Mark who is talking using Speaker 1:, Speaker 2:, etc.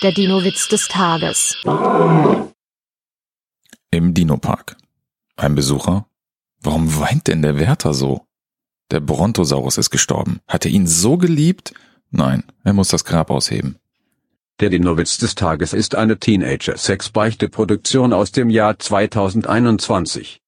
Speaker 1: Der Dino-Witz des Tages.
Speaker 2: Im Dinopark. Ein Besucher. Warum weint denn der Wärter so? Der Brontosaurus ist gestorben. Hat er ihn so geliebt? Nein, er muss das Grab ausheben.
Speaker 3: Der Dino-Witz des Tages ist eine Teenager-Sex-Beichte-Produktion aus dem Jahr 2021.